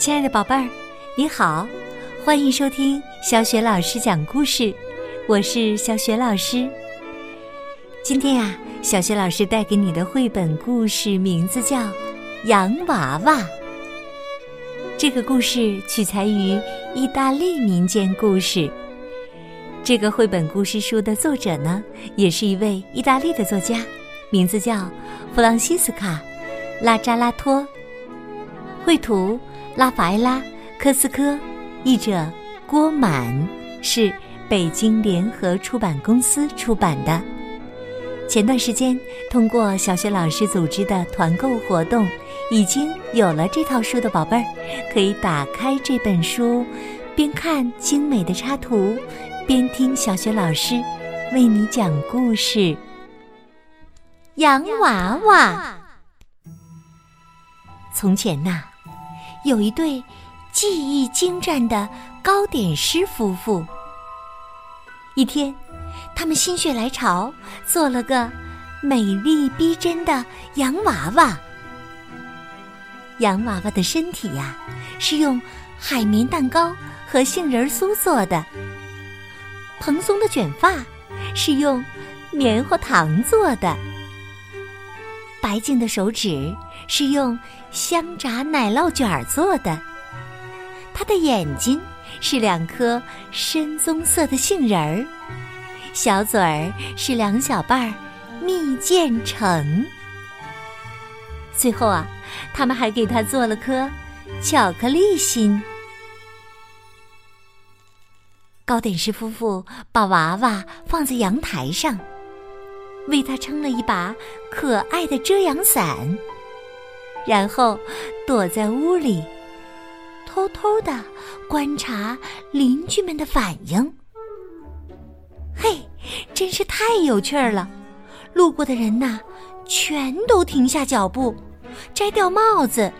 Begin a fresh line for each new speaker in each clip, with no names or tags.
亲爱的宝贝儿，你好，欢迎收听小雪老师讲故事，我是小雪老师。今天呀，小雪老师带给你的绘本故事名字叫《洋娃娃》。这个故事取材于意大利民间故事。这个绘本故事书的作者呢，也是一位意大利的作家，名字叫弗朗西斯卡·拉扎拉托。绘图拉法埃拉·科斯科，译者郭满，是北京联合出版公司出版的。前段时间，通过小学老师组织的团购活动，已经有了这套书的宝贝儿，可以打开这本书，边看精美的插图。边听小学老师为你讲故事。洋娃娃。从前呐，有一对技艺精湛的糕点师夫妇。一天，他们心血来潮，做了个美丽逼真的洋娃娃。洋娃娃的身体呀，是用海绵蛋糕和杏仁酥做的。蓬松的卷发是用棉花糖做的，白净的手指是用香炸奶酪卷做的，他的眼睛是两颗深棕色的杏仁儿，小嘴儿是两小瓣儿蜜饯橙。最后啊，他们还给他做了颗巧克力心。糕点师夫妇把娃娃放在阳台上，为他撑了一把可爱的遮阳伞，然后躲在屋里，偷偷的观察邻居们的反应。嘿，真是太有趣儿了！路过的人呐，全都停下脚步，摘掉帽子，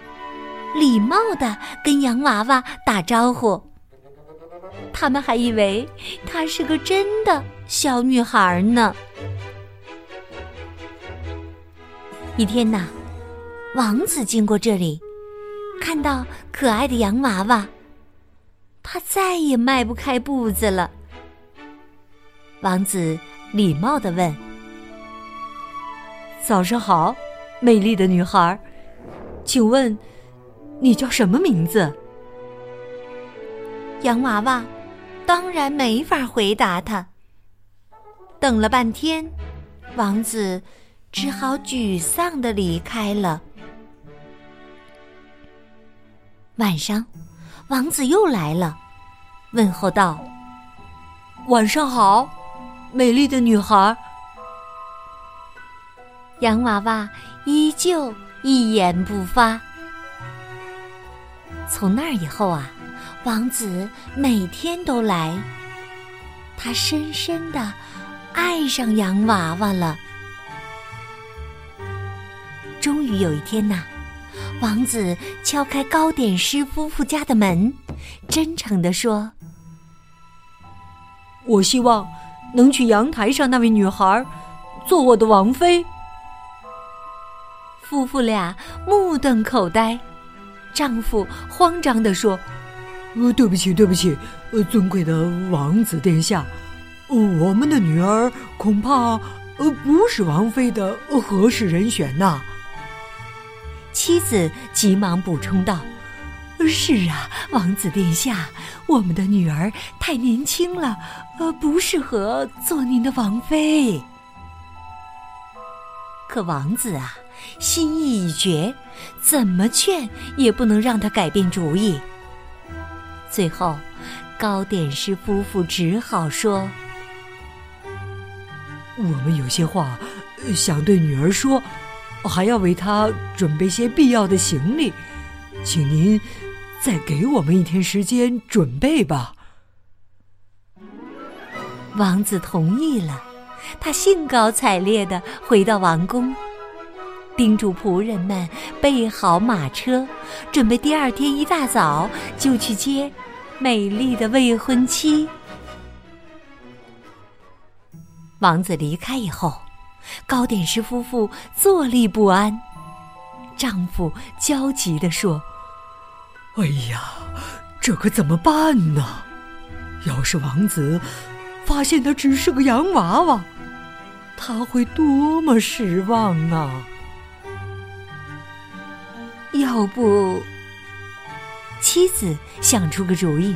礼貌的跟洋娃娃打招呼。他们还以为她是个真的小女孩呢。一天呐，王子经过这里，看到可爱的洋娃娃，他再也迈不开步子了。王子礼貌的问：“
早上好，美丽的女孩，请问你叫什么名字？”
洋娃娃。当然没法回答他。等了半天，王子只好沮丧的离开了。晚上，王子又来了，问候道：“
晚上好，美丽的女孩。”
洋娃娃依旧一言不发。从那以后啊。王子每天都来，他深深的爱上洋娃娃了。终于有一天呐，王子敲开糕点师夫妇家的门，真诚地说：“
我希望能娶阳台上那位女孩做我的王妃。”
夫妇俩目瞪口呆，丈夫慌张地说。
呃，对不起，对不起，呃，尊贵的王子殿下，我们的女儿恐怕呃不是王妃的合适人选呐。
妻子急忙补充道：“是啊，王子殿下，我们的女儿太年轻了，呃，不适合做您的王妃。”可王子啊，心意已决，怎么劝也不能让他改变主意。最后，糕点师夫妇只好说：“
我们有些话想对女儿说，还要为他准备些必要的行李，请您再给我们一天时间准备吧。”
王子同意了，他兴高采烈的回到王宫，叮嘱仆人们备好马车，准备第二天一大早就去接。美丽的未婚妻。王子离开以后，糕点师夫妇坐立不安。丈夫焦急地说：“
哎呀，这可怎么办呢？要是王子发现他只是个洋娃娃，他会多么失望啊！
要不，妻子想出个主意，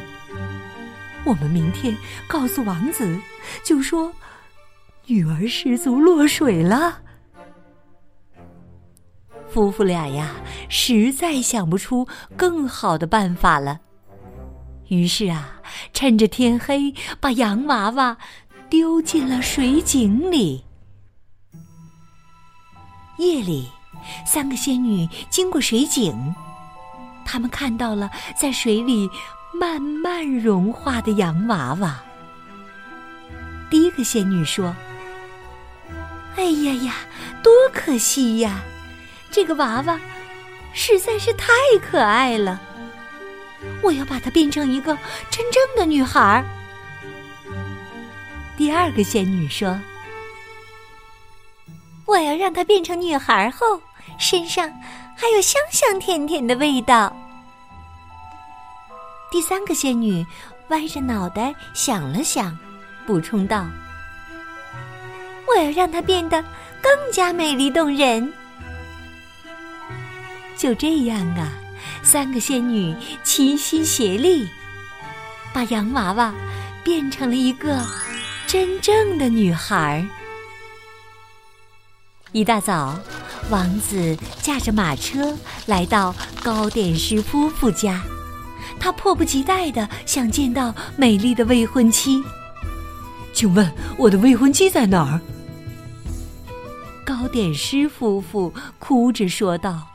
我们明天告诉王子，就说女儿失足落水了。
夫妇俩呀，实在想不出更好的办法了。于是啊，趁着天黑，把洋娃娃丢进了水井里。夜里，三个仙女经过水井，她们看到了在水里慢慢融化的洋娃娃。第一个仙女说：“哎呀呀，多可惜呀！”这个娃娃实在是太可爱了，我要把它变成一个真正的女孩。第二个仙女说：“我要让它变成女孩后，身上还有香香甜甜的味道。”第三个仙女歪着脑袋想了想，补充道：“我要让它变得更加美丽动人。”就这样啊，三个仙女齐心协力，把洋娃娃变成了一个真正的女孩。一大早，王子驾着马车来到糕点师夫妇家，他迫不及待的想见到美丽的未婚妻。
请问我的未婚妻在哪儿？
糕点师夫妇哭着说道。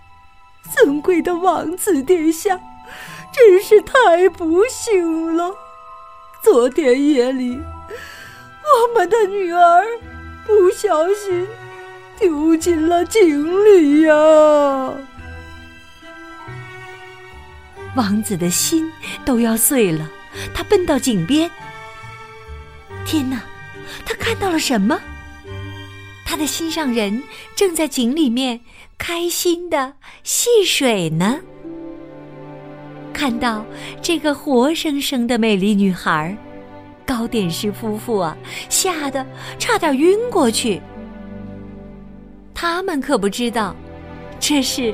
尊贵的王子殿下，真是太不幸了！昨天夜里，我们的女儿不小心丢进了井里呀。
王子的心都要碎了，他奔到井边。天哪，他看到了什么？他的心上人正在井里面。开心的戏水呢。看到这个活生生的美丽女孩，糕点师夫妇啊，吓得差点晕过去。他们可不知道，这是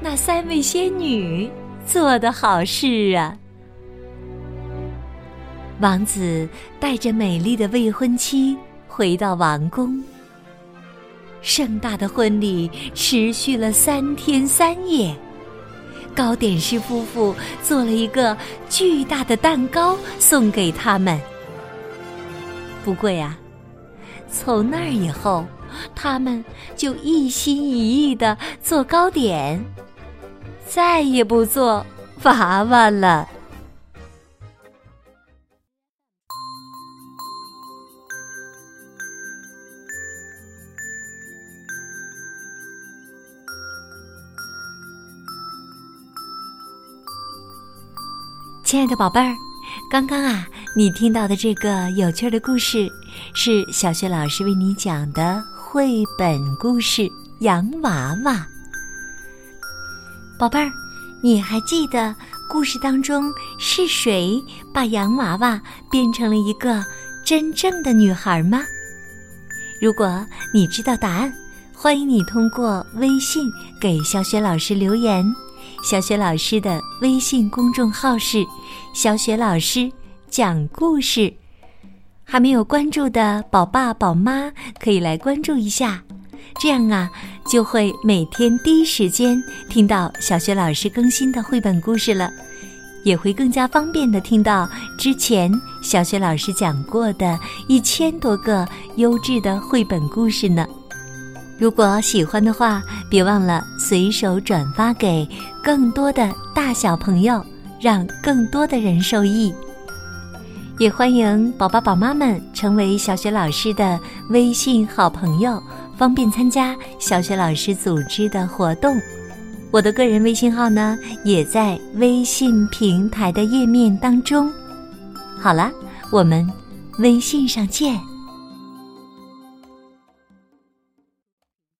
那三位仙女做的好事啊。王子带着美丽的未婚妻回到王宫。盛大的婚礼持续了三天三夜，糕点师夫妇做了一个巨大的蛋糕送给他们。不过呀，从那儿以后，他们就一心一意的做糕点，再也不做娃娃了。亲爱的宝贝儿，刚刚啊，你听到的这个有趣的故事，是小学老师为你讲的绘本故事《洋娃娃》。宝贝儿，你还记得故事当中是谁把洋娃娃变成了一个真正的女孩吗？如果你知道答案，欢迎你通过微信给小雪老师留言。小雪老师的微信公众号是“小雪老师讲故事”，还没有关注的宝爸宝妈可以来关注一下，这样啊就会每天第一时间听到小雪老师更新的绘本故事了，也会更加方便的听到之前小雪老师讲过的一千多个优质的绘本故事呢。如果喜欢的话，别忘了随手转发给更多的大小朋友，让更多的人受益。也欢迎宝宝宝妈们成为小雪老师的微信好朋友，方便参加小雪老师组织的活动。我的个人微信号呢，也在微信平台的页面当中。好了，我们微信上见。